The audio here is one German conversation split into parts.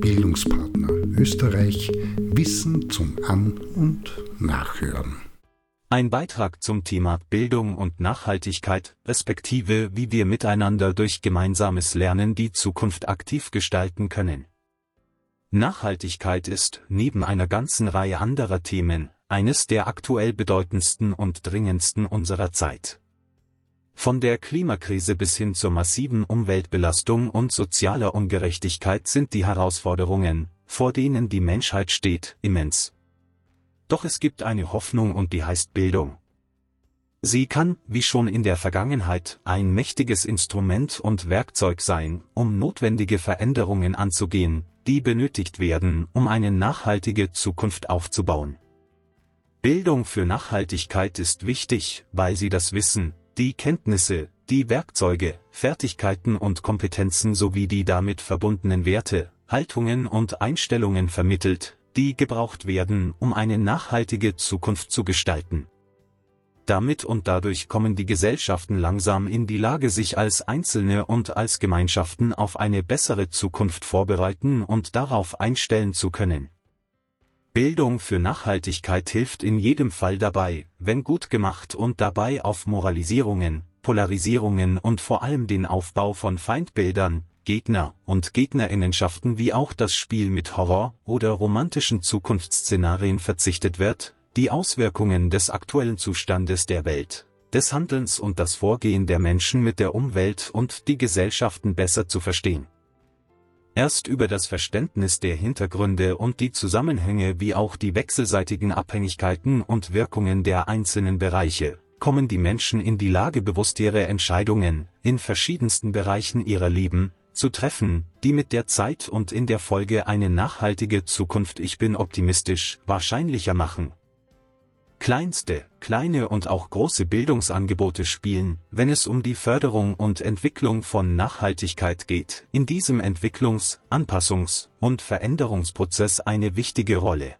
Bildungspartner Österreich Wissen zum An- und Nachhören. Ein Beitrag zum Thema Bildung und Nachhaltigkeit, respektive wie wir miteinander durch gemeinsames Lernen die Zukunft aktiv gestalten können. Nachhaltigkeit ist, neben einer ganzen Reihe anderer Themen, eines der aktuell bedeutendsten und dringendsten unserer Zeit. Von der Klimakrise bis hin zur massiven Umweltbelastung und sozialer Ungerechtigkeit sind die Herausforderungen, vor denen die Menschheit steht, immens. Doch es gibt eine Hoffnung und die heißt Bildung. Sie kann, wie schon in der Vergangenheit, ein mächtiges Instrument und Werkzeug sein, um notwendige Veränderungen anzugehen, die benötigt werden, um eine nachhaltige Zukunft aufzubauen. Bildung für Nachhaltigkeit ist wichtig, weil sie das Wissen, die Kenntnisse, die Werkzeuge, Fertigkeiten und Kompetenzen sowie die damit verbundenen Werte, Haltungen und Einstellungen vermittelt, die gebraucht werden, um eine nachhaltige Zukunft zu gestalten. Damit und dadurch kommen die Gesellschaften langsam in die Lage, sich als Einzelne und als Gemeinschaften auf eine bessere Zukunft vorbereiten und darauf einstellen zu können. Bildung für Nachhaltigkeit hilft in jedem Fall dabei, wenn gut gemacht und dabei auf Moralisierungen, Polarisierungen und vor allem den Aufbau von Feindbildern, Gegner- und Gegnerinnenschaften wie auch das Spiel mit Horror- oder romantischen Zukunftsszenarien verzichtet wird, die Auswirkungen des aktuellen Zustandes der Welt, des Handelns und das Vorgehen der Menschen mit der Umwelt und die Gesellschaften besser zu verstehen. Erst über das Verständnis der Hintergründe und die Zusammenhänge wie auch die wechselseitigen Abhängigkeiten und Wirkungen der einzelnen Bereiche, kommen die Menschen in die Lage bewusst ihre Entscheidungen, in verschiedensten Bereichen ihrer Leben, zu treffen, die mit der Zeit und in der Folge eine nachhaltige Zukunft ich bin optimistisch, wahrscheinlicher machen kleinste, kleine und auch große Bildungsangebote spielen, wenn es um die Förderung und Entwicklung von Nachhaltigkeit geht, in diesem Entwicklungs-, Anpassungs- und Veränderungsprozess eine wichtige Rolle.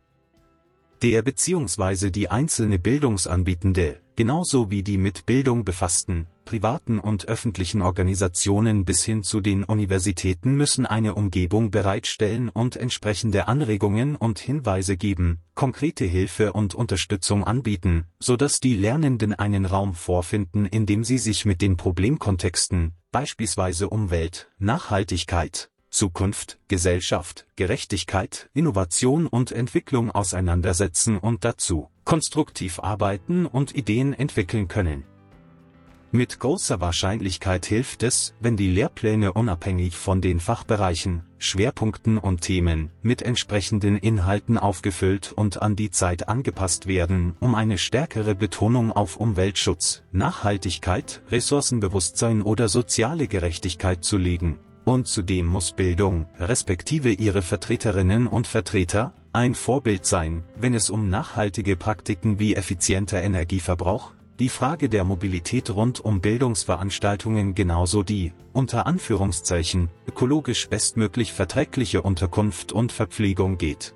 Der bzw. die einzelne Bildungsanbietende, genauso wie die mit Bildung befassten, privaten und öffentlichen Organisationen bis hin zu den Universitäten müssen eine Umgebung bereitstellen und entsprechende Anregungen und Hinweise geben, konkrete Hilfe und Unterstützung anbieten, so dass die Lernenden einen Raum vorfinden, in dem sie sich mit den Problemkontexten, beispielsweise Umwelt, Nachhaltigkeit, Zukunft, Gesellschaft, Gerechtigkeit, Innovation und Entwicklung auseinandersetzen und dazu konstruktiv arbeiten und Ideen entwickeln können. Mit großer Wahrscheinlichkeit hilft es, wenn die Lehrpläne unabhängig von den Fachbereichen, Schwerpunkten und Themen mit entsprechenden Inhalten aufgefüllt und an die Zeit angepasst werden, um eine stärkere Betonung auf Umweltschutz, Nachhaltigkeit, Ressourcenbewusstsein oder soziale Gerechtigkeit zu legen. Und zudem muss Bildung, respektive ihre Vertreterinnen und Vertreter, ein Vorbild sein, wenn es um nachhaltige Praktiken wie effizienter Energieverbrauch, die Frage der Mobilität rund um Bildungsveranstaltungen genauso die, unter Anführungszeichen, ökologisch bestmöglich verträgliche Unterkunft und Verpflegung geht.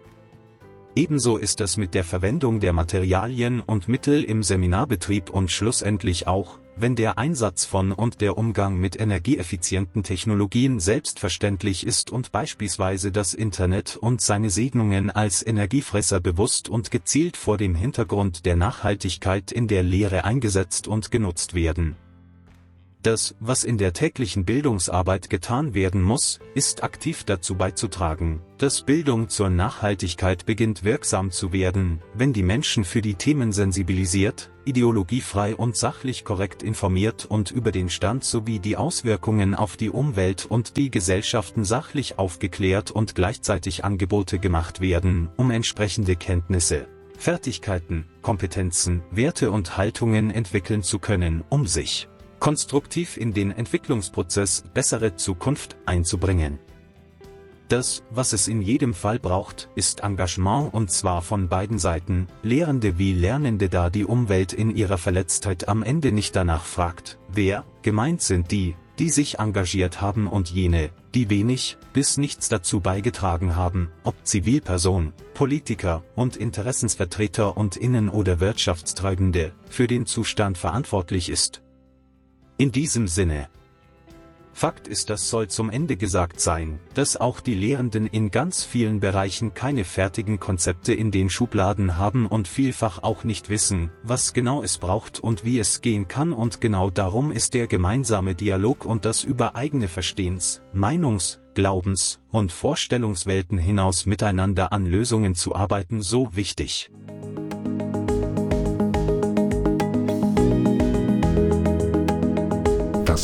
Ebenso ist es mit der Verwendung der Materialien und Mittel im Seminarbetrieb und schlussendlich auch, wenn der Einsatz von und der Umgang mit energieeffizienten Technologien selbstverständlich ist und beispielsweise das Internet und seine Segnungen als Energiefresser bewusst und gezielt vor dem Hintergrund der Nachhaltigkeit in der Lehre eingesetzt und genutzt werden das, was in der täglichen Bildungsarbeit getan werden muss, ist aktiv dazu beizutragen, dass Bildung zur Nachhaltigkeit beginnt wirksam zu werden, wenn die Menschen für die Themen sensibilisiert, ideologiefrei und sachlich korrekt informiert und über den Stand sowie die Auswirkungen auf die Umwelt und die Gesellschaften sachlich aufgeklärt und gleichzeitig Angebote gemacht werden, um entsprechende Kenntnisse, Fertigkeiten, Kompetenzen, Werte und Haltungen entwickeln zu können, um sich konstruktiv in den Entwicklungsprozess bessere Zukunft einzubringen. Das, was es in jedem Fall braucht, ist Engagement und zwar von beiden Seiten, Lehrende wie Lernende da die Umwelt in ihrer Verletztheit am Ende nicht danach fragt, wer, gemeint sind die, die sich engagiert haben und jene, die wenig bis nichts dazu beigetragen haben, ob Zivilperson, Politiker und Interessensvertreter und Innen- oder Wirtschaftstreibende, für den Zustand verantwortlich ist. In diesem Sinne. Fakt ist, das soll zum Ende gesagt sein, dass auch die Lehrenden in ganz vielen Bereichen keine fertigen Konzepte in den Schubladen haben und vielfach auch nicht wissen, was genau es braucht und wie es gehen kann und genau darum ist der gemeinsame Dialog und das über eigene Verstehens, Meinungs, Glaubens- und Vorstellungswelten hinaus miteinander an Lösungen zu arbeiten so wichtig.